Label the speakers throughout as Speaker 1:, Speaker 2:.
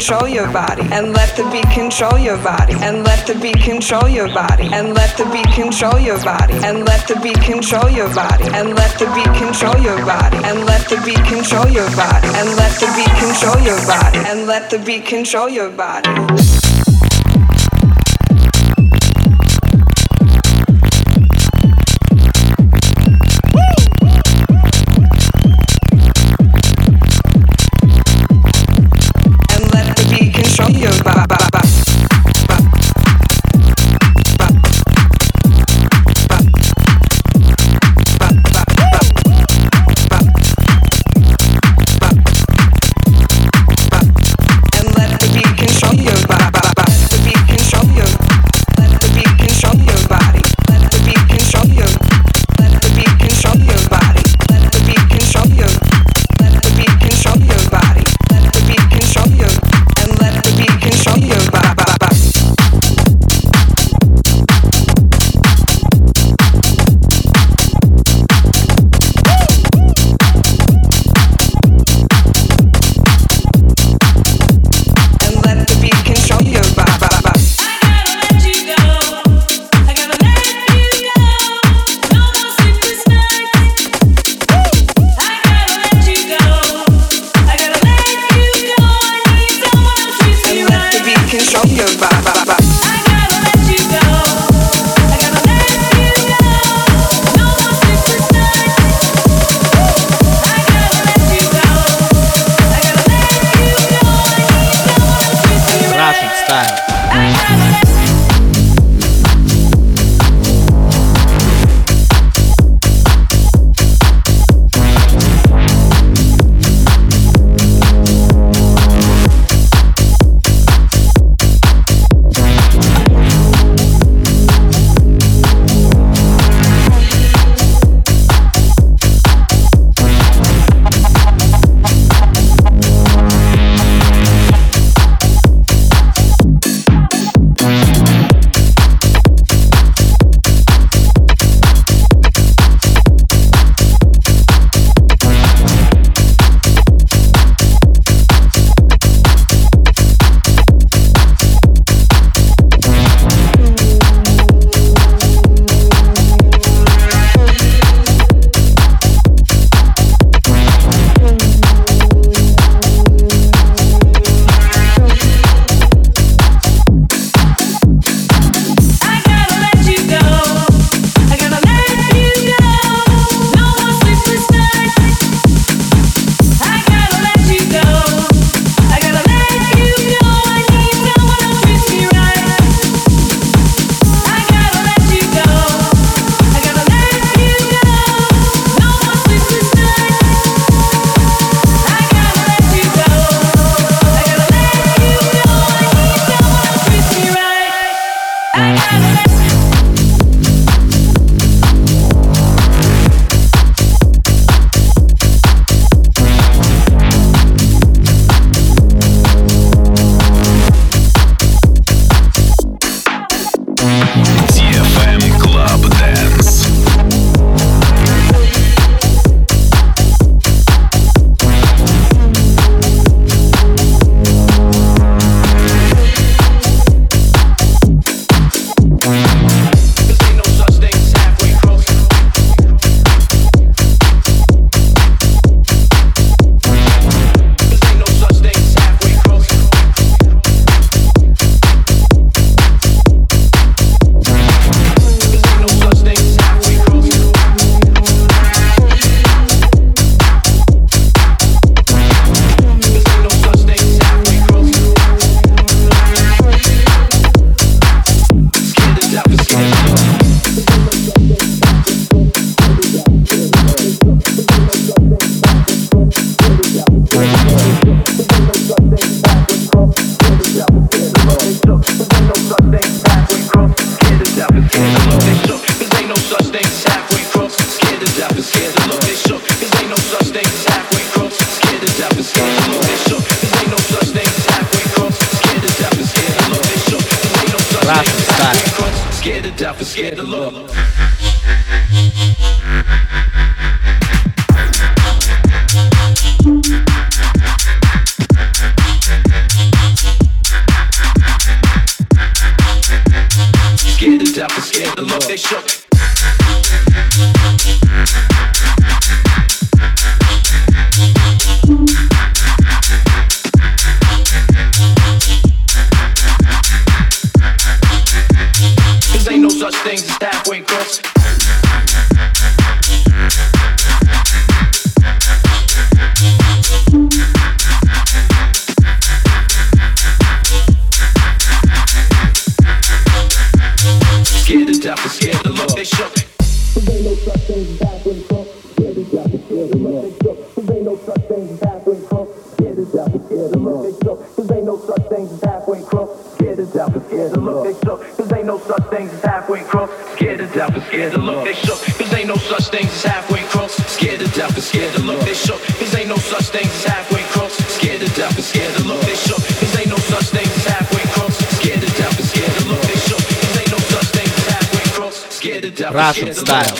Speaker 1: Control your body, and let the beat control your body, and let the beat control your body, and let the beat control your body, and let the beat control your body, and let the beat control your body, and let the beat control your body, and let the beat control your body, and let the beat control your body.
Speaker 2: Style.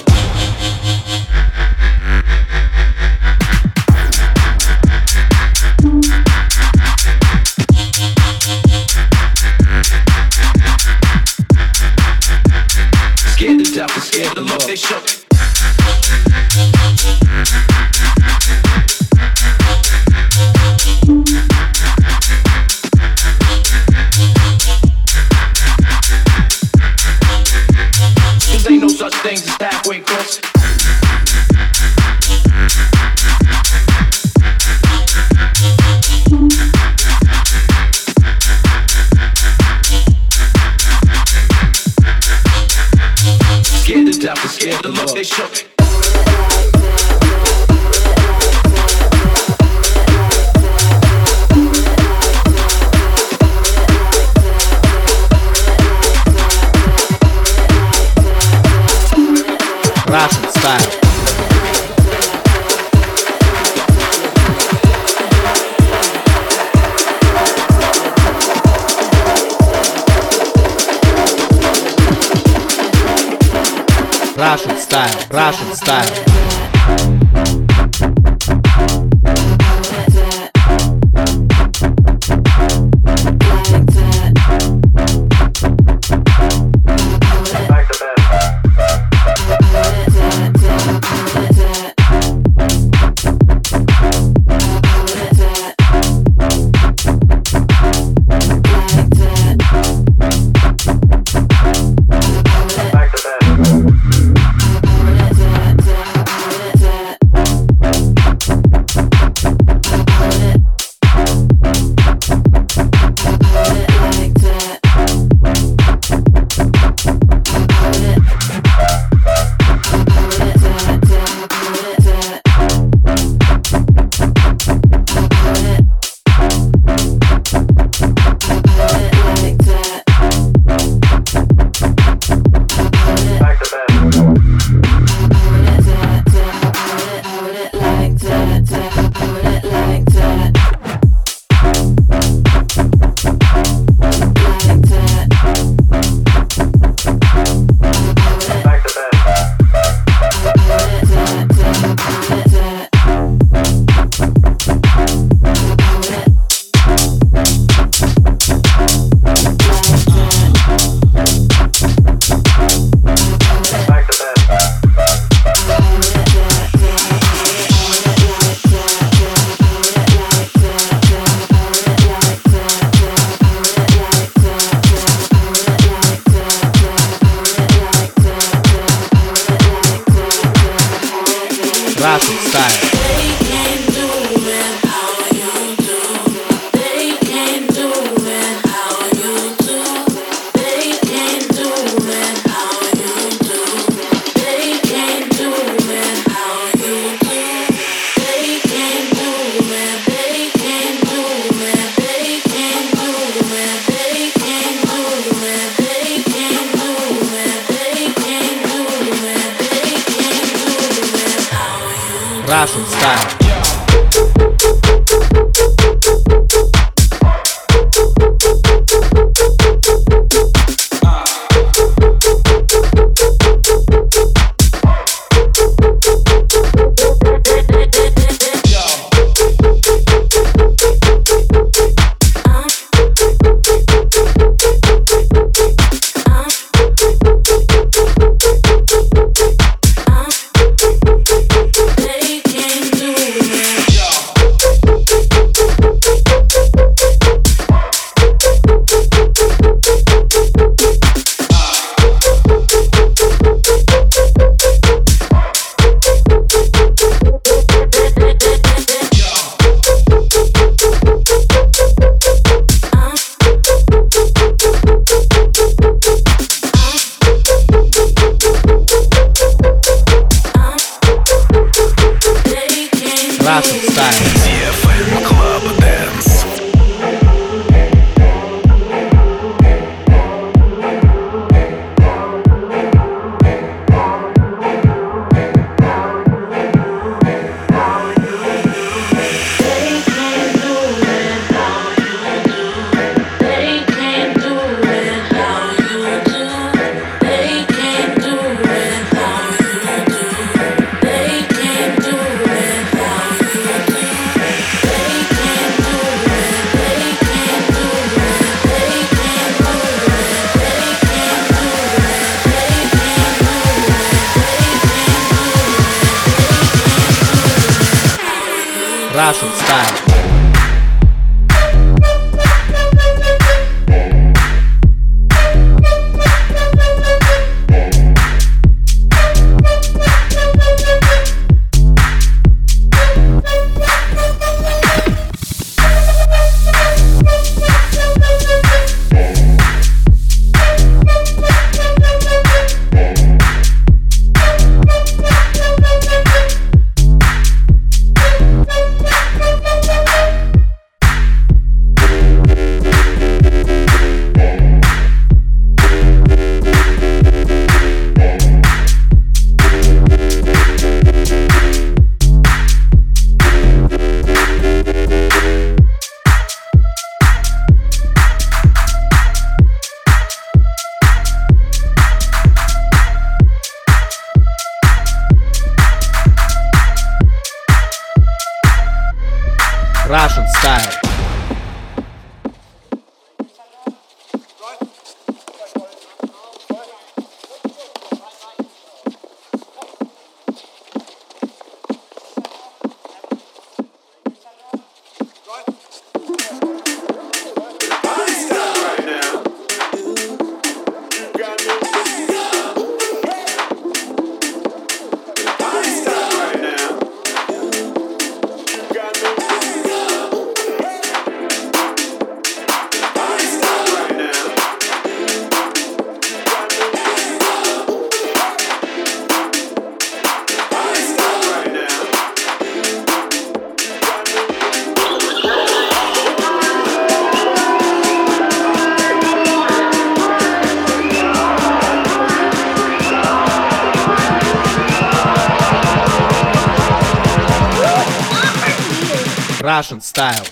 Speaker 2: Russian style.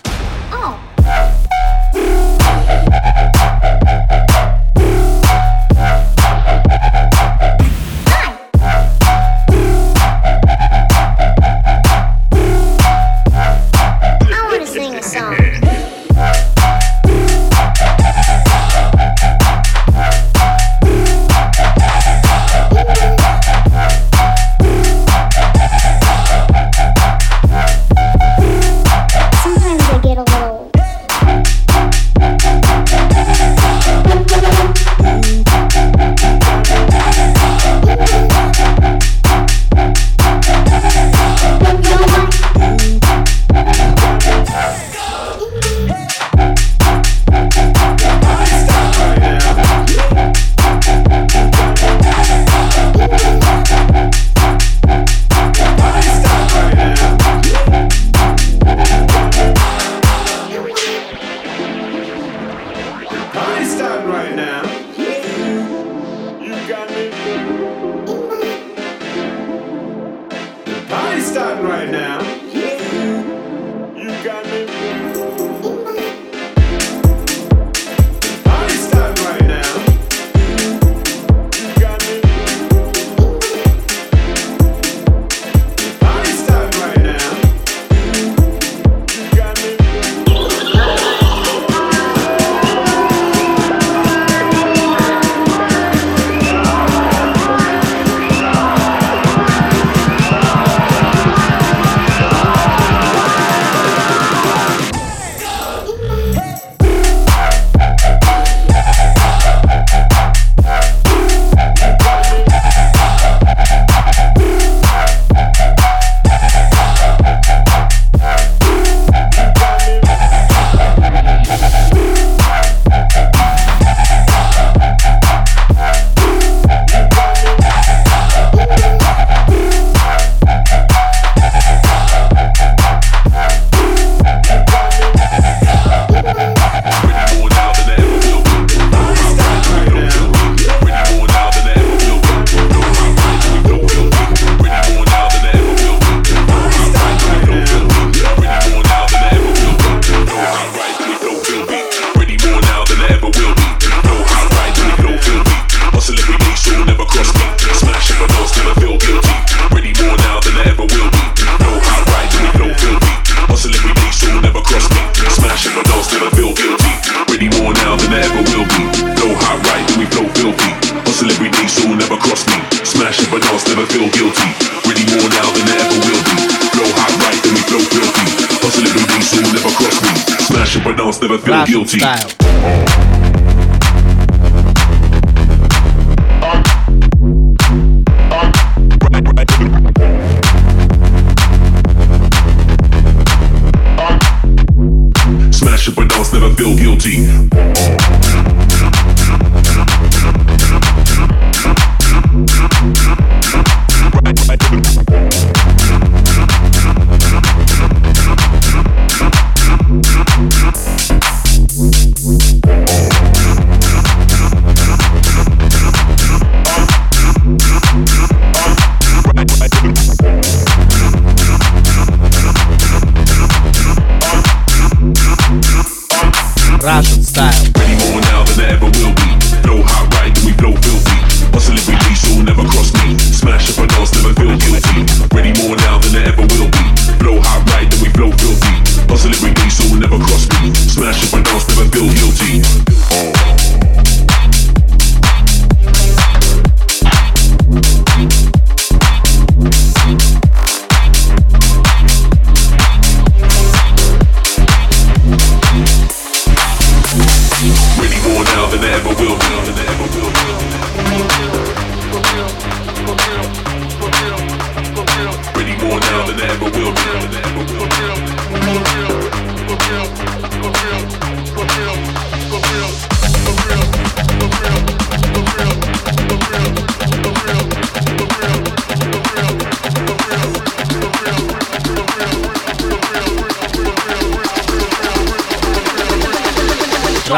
Speaker 3: Never feel guilty.
Speaker 4: style.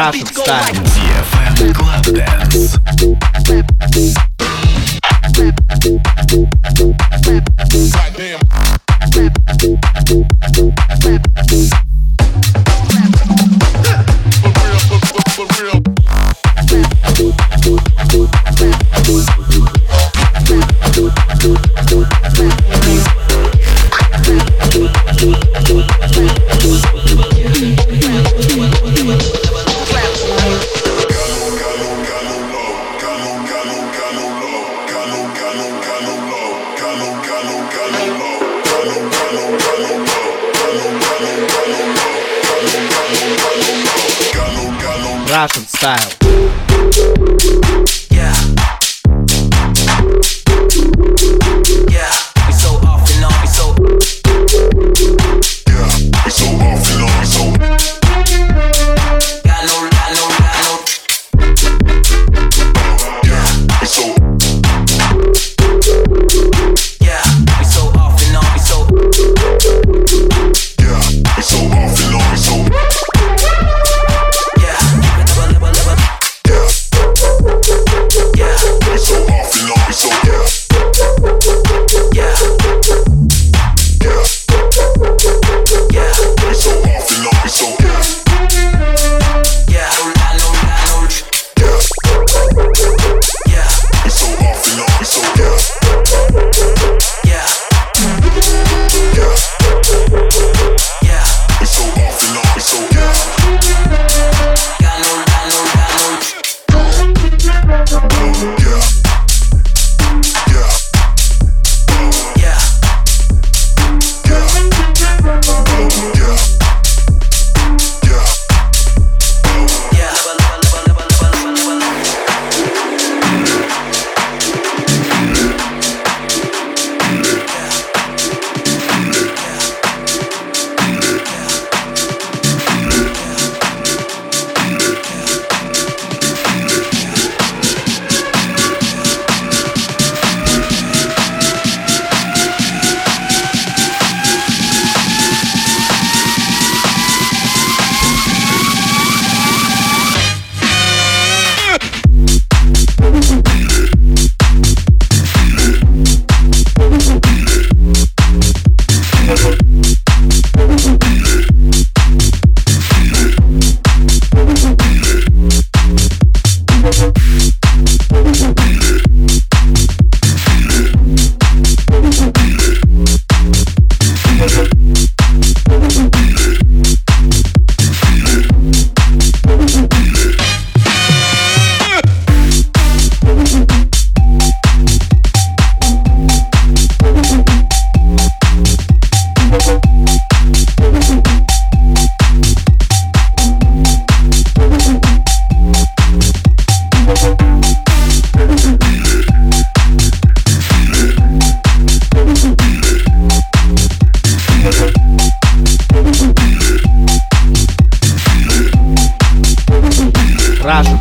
Speaker 4: Russian style.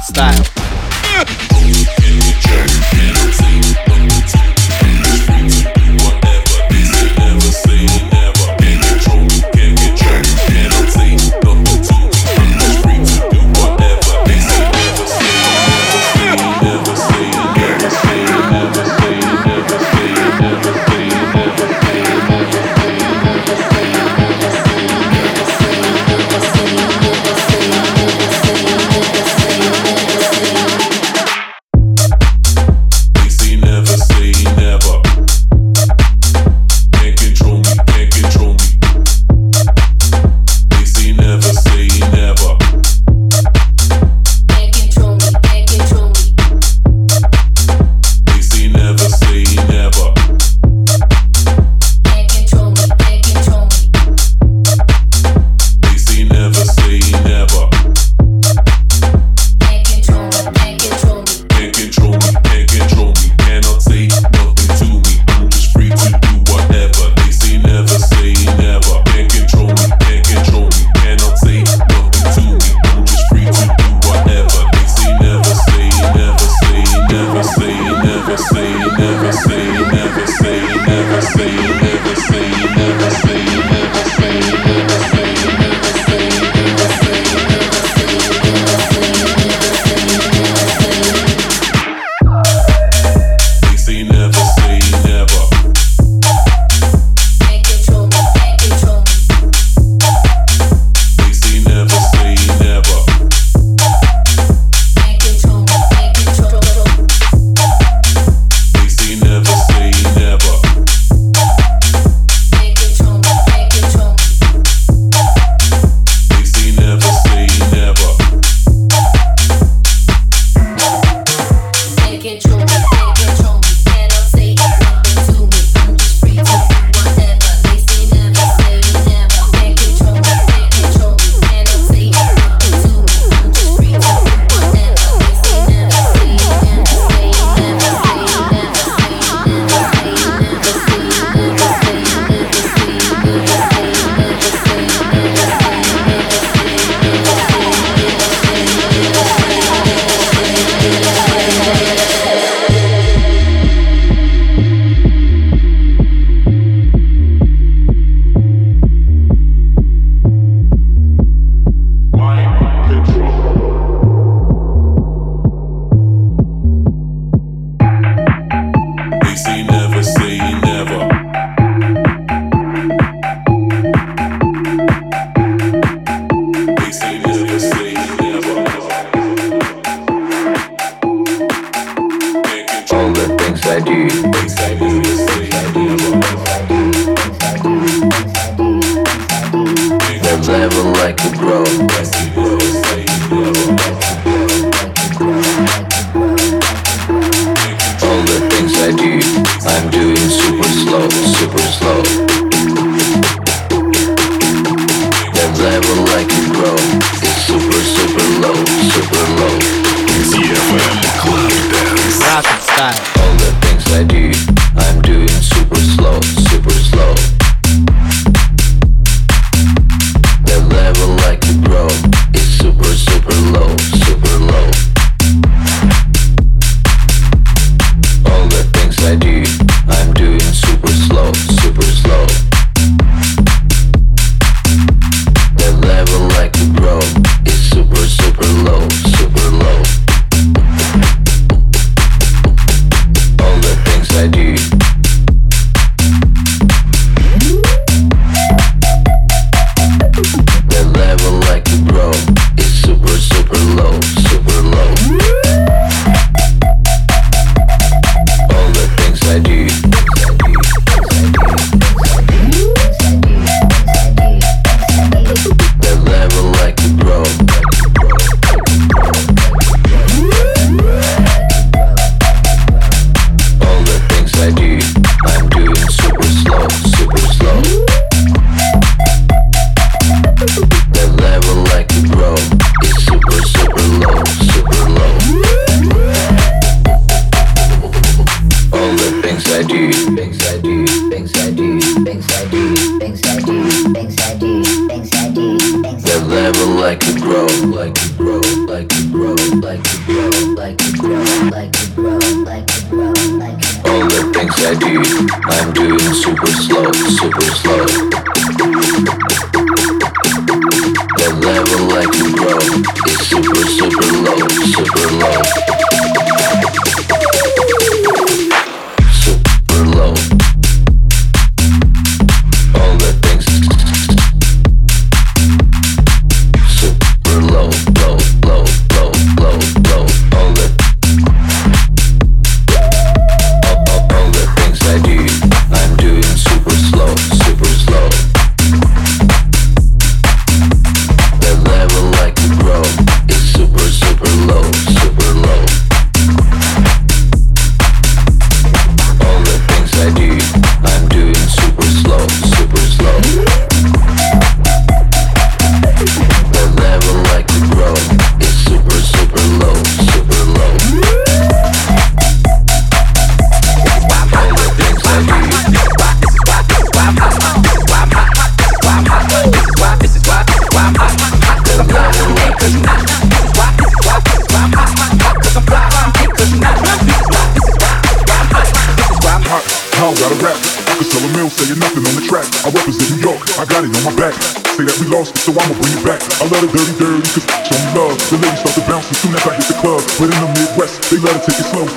Speaker 4: Style.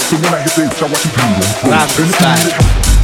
Speaker 5: So
Speaker 6: when I hit this, I watch you do.
Speaker 3: Rock style.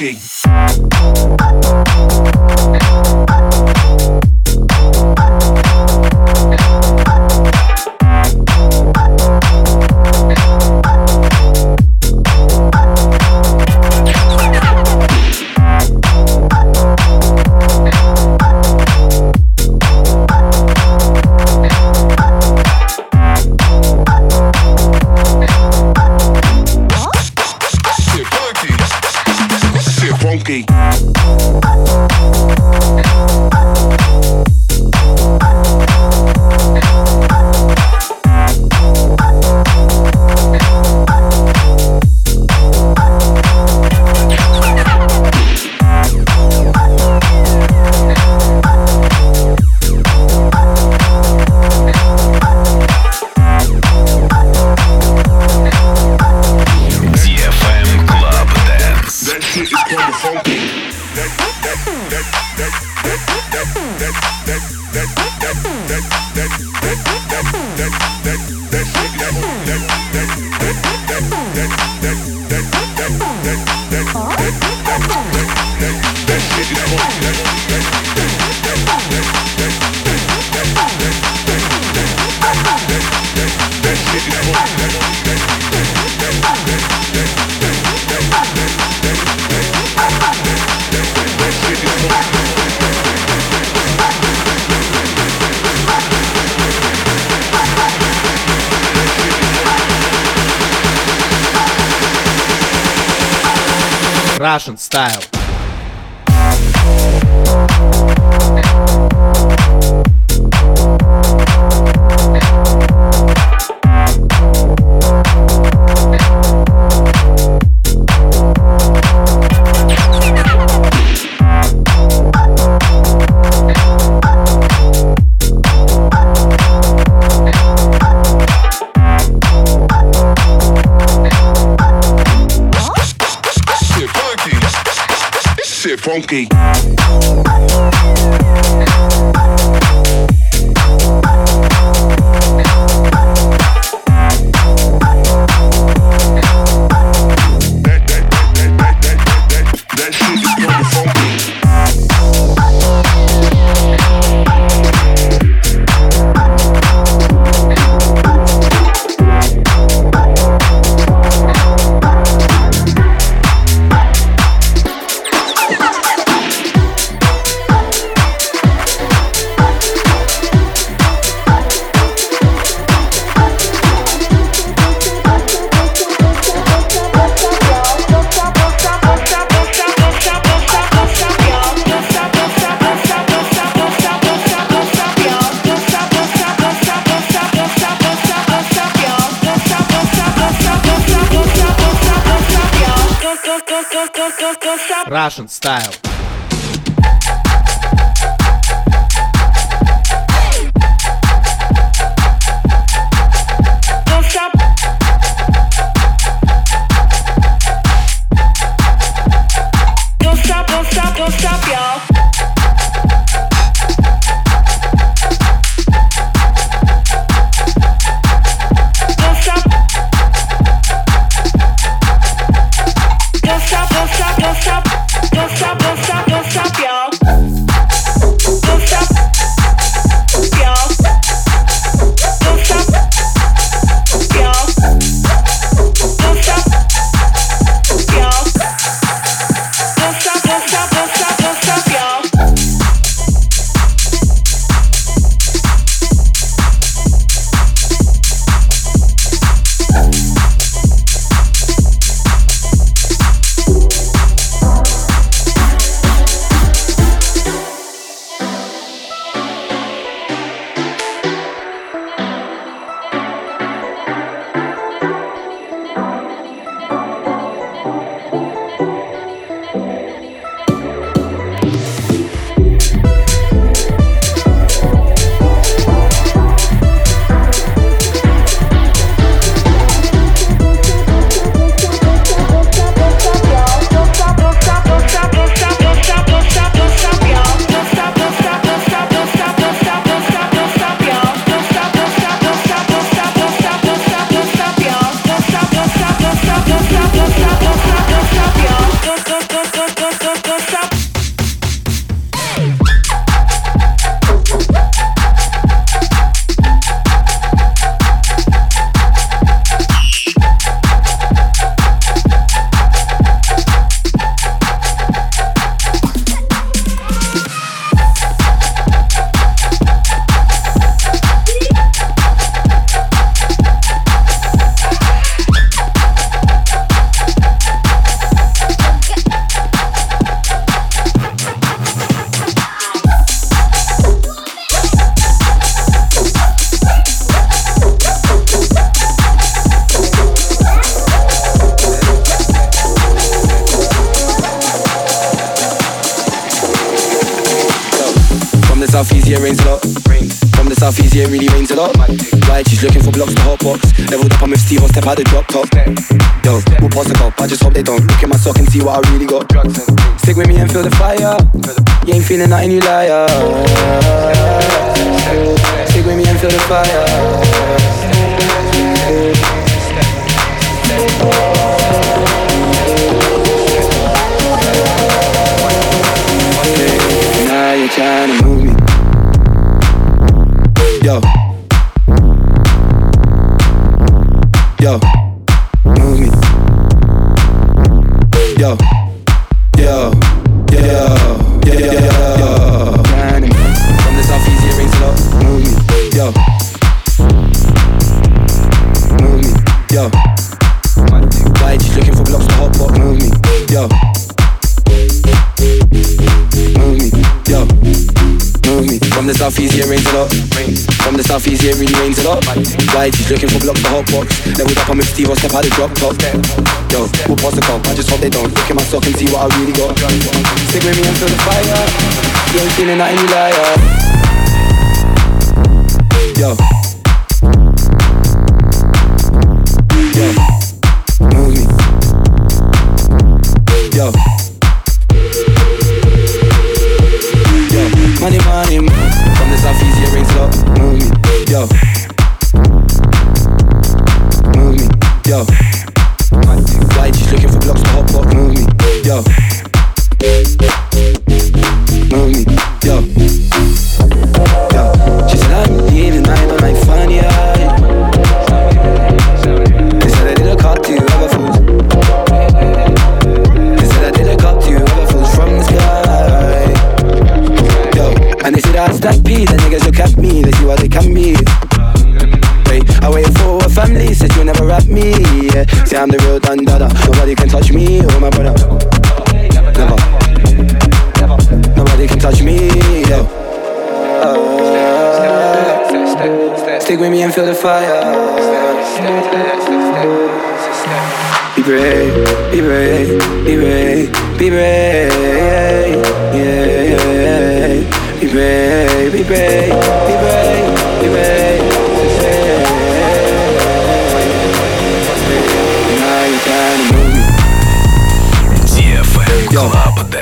Speaker 6: Big. Funky.
Speaker 7: Russian style.
Speaker 8: Yo, who pass the cup. I just hope they don't look at my sock and see what I really got. Drugs and Stick with me and feel the fire. You ain't feeling nothing, you liar. Stick with me and feel the fire. Now you're trying to move me. Yo. Yo. Yo. the southeast, yeah, rains a lot. From the southeast, yeah, really rains a lot. Guys, he's looking for blocks for hot box. Level we I'm in Steve, I'll step out the drop top. Yo, we'll pass the cop, I just hope they don't. Look in my sock and see what I really got. Stick with me until the fire. You ain't feeling nothing, you liar. Yo. Yo. go. me. Yeah. Say I'm the real Don Dada. Nobody can touch me oh my brother. Never. Never. Nobody can touch me. Yo. Uh, stick with me and feel the fire. Be brave, be brave, be brave, be brave. Yeah, yeah, yeah. Be brave, be brave, be brave, be brave. Yo.
Speaker 9: Club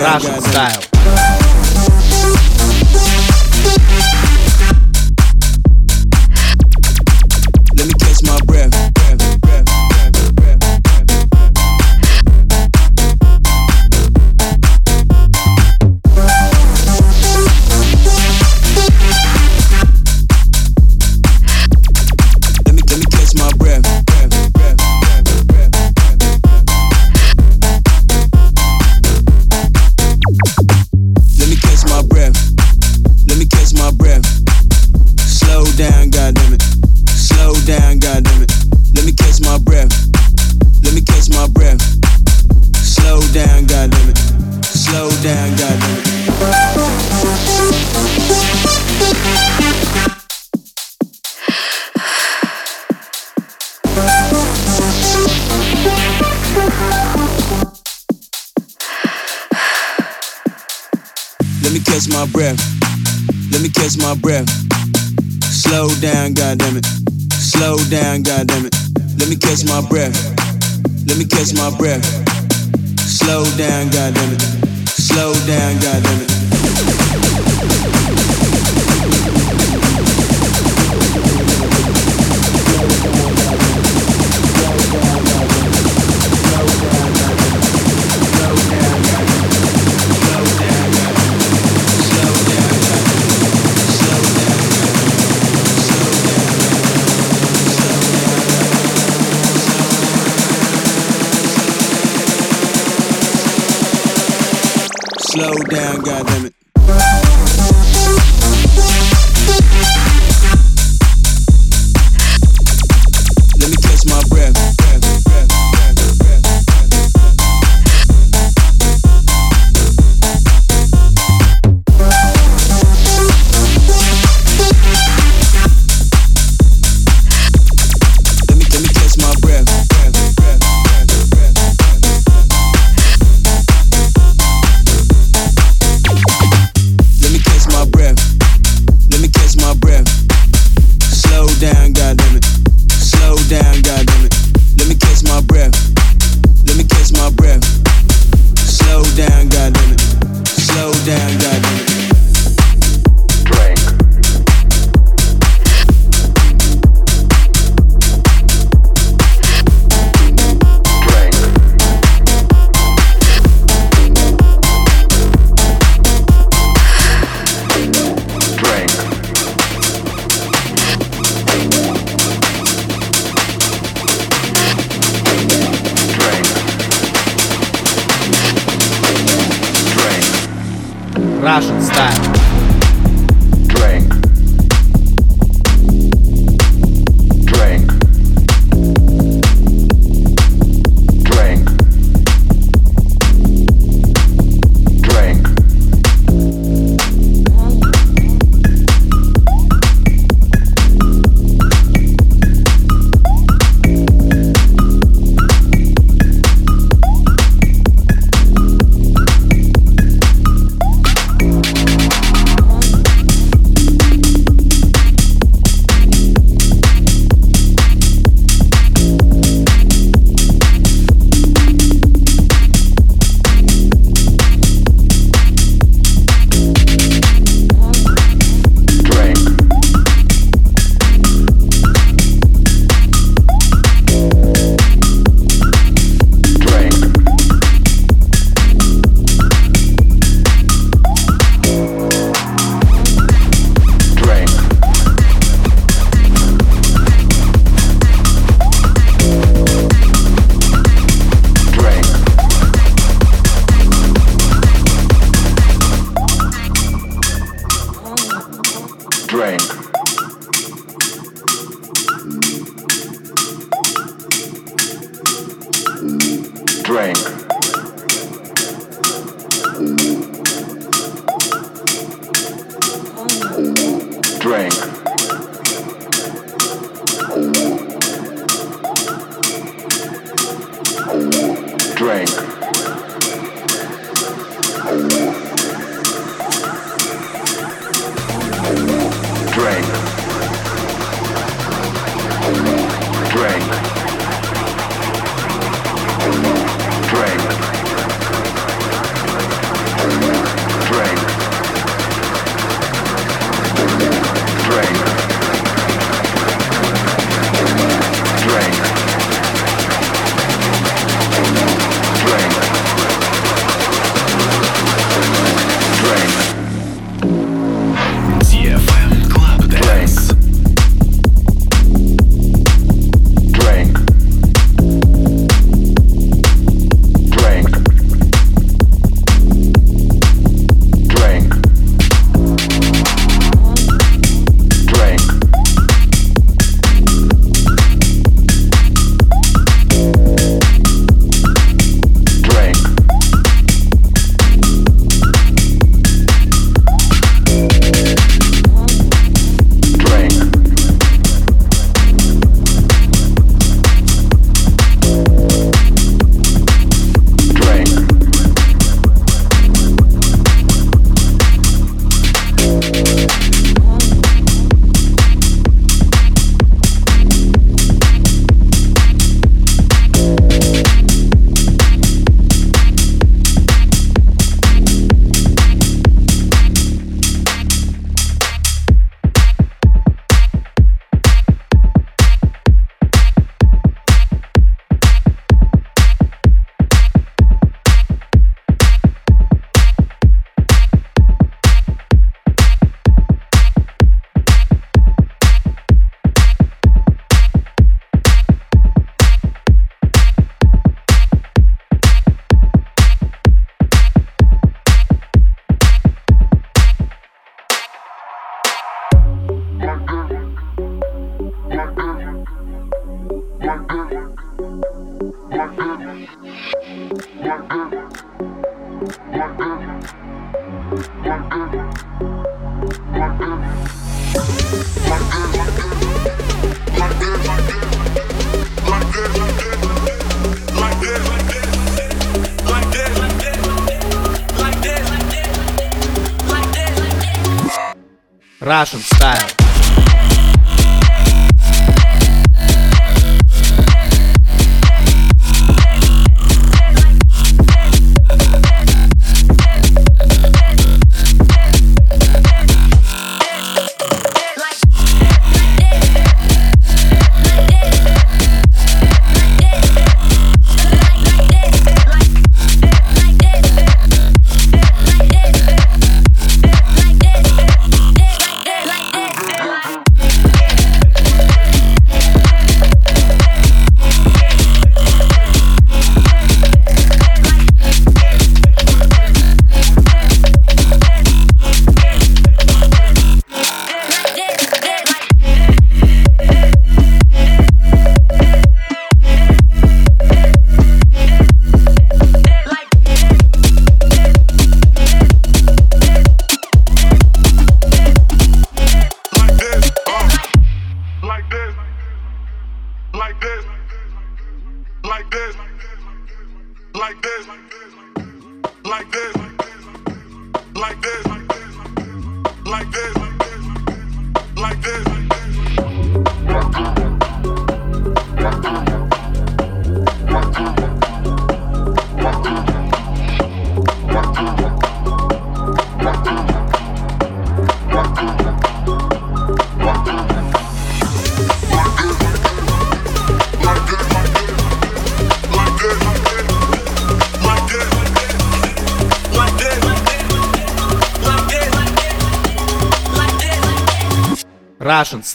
Speaker 3: Rashi
Speaker 9: style.
Speaker 3: My breath. Let me catch my breath. Slow down, goddammit. Slow down, goddammit. Slow down, goddammit.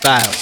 Speaker 9: Style.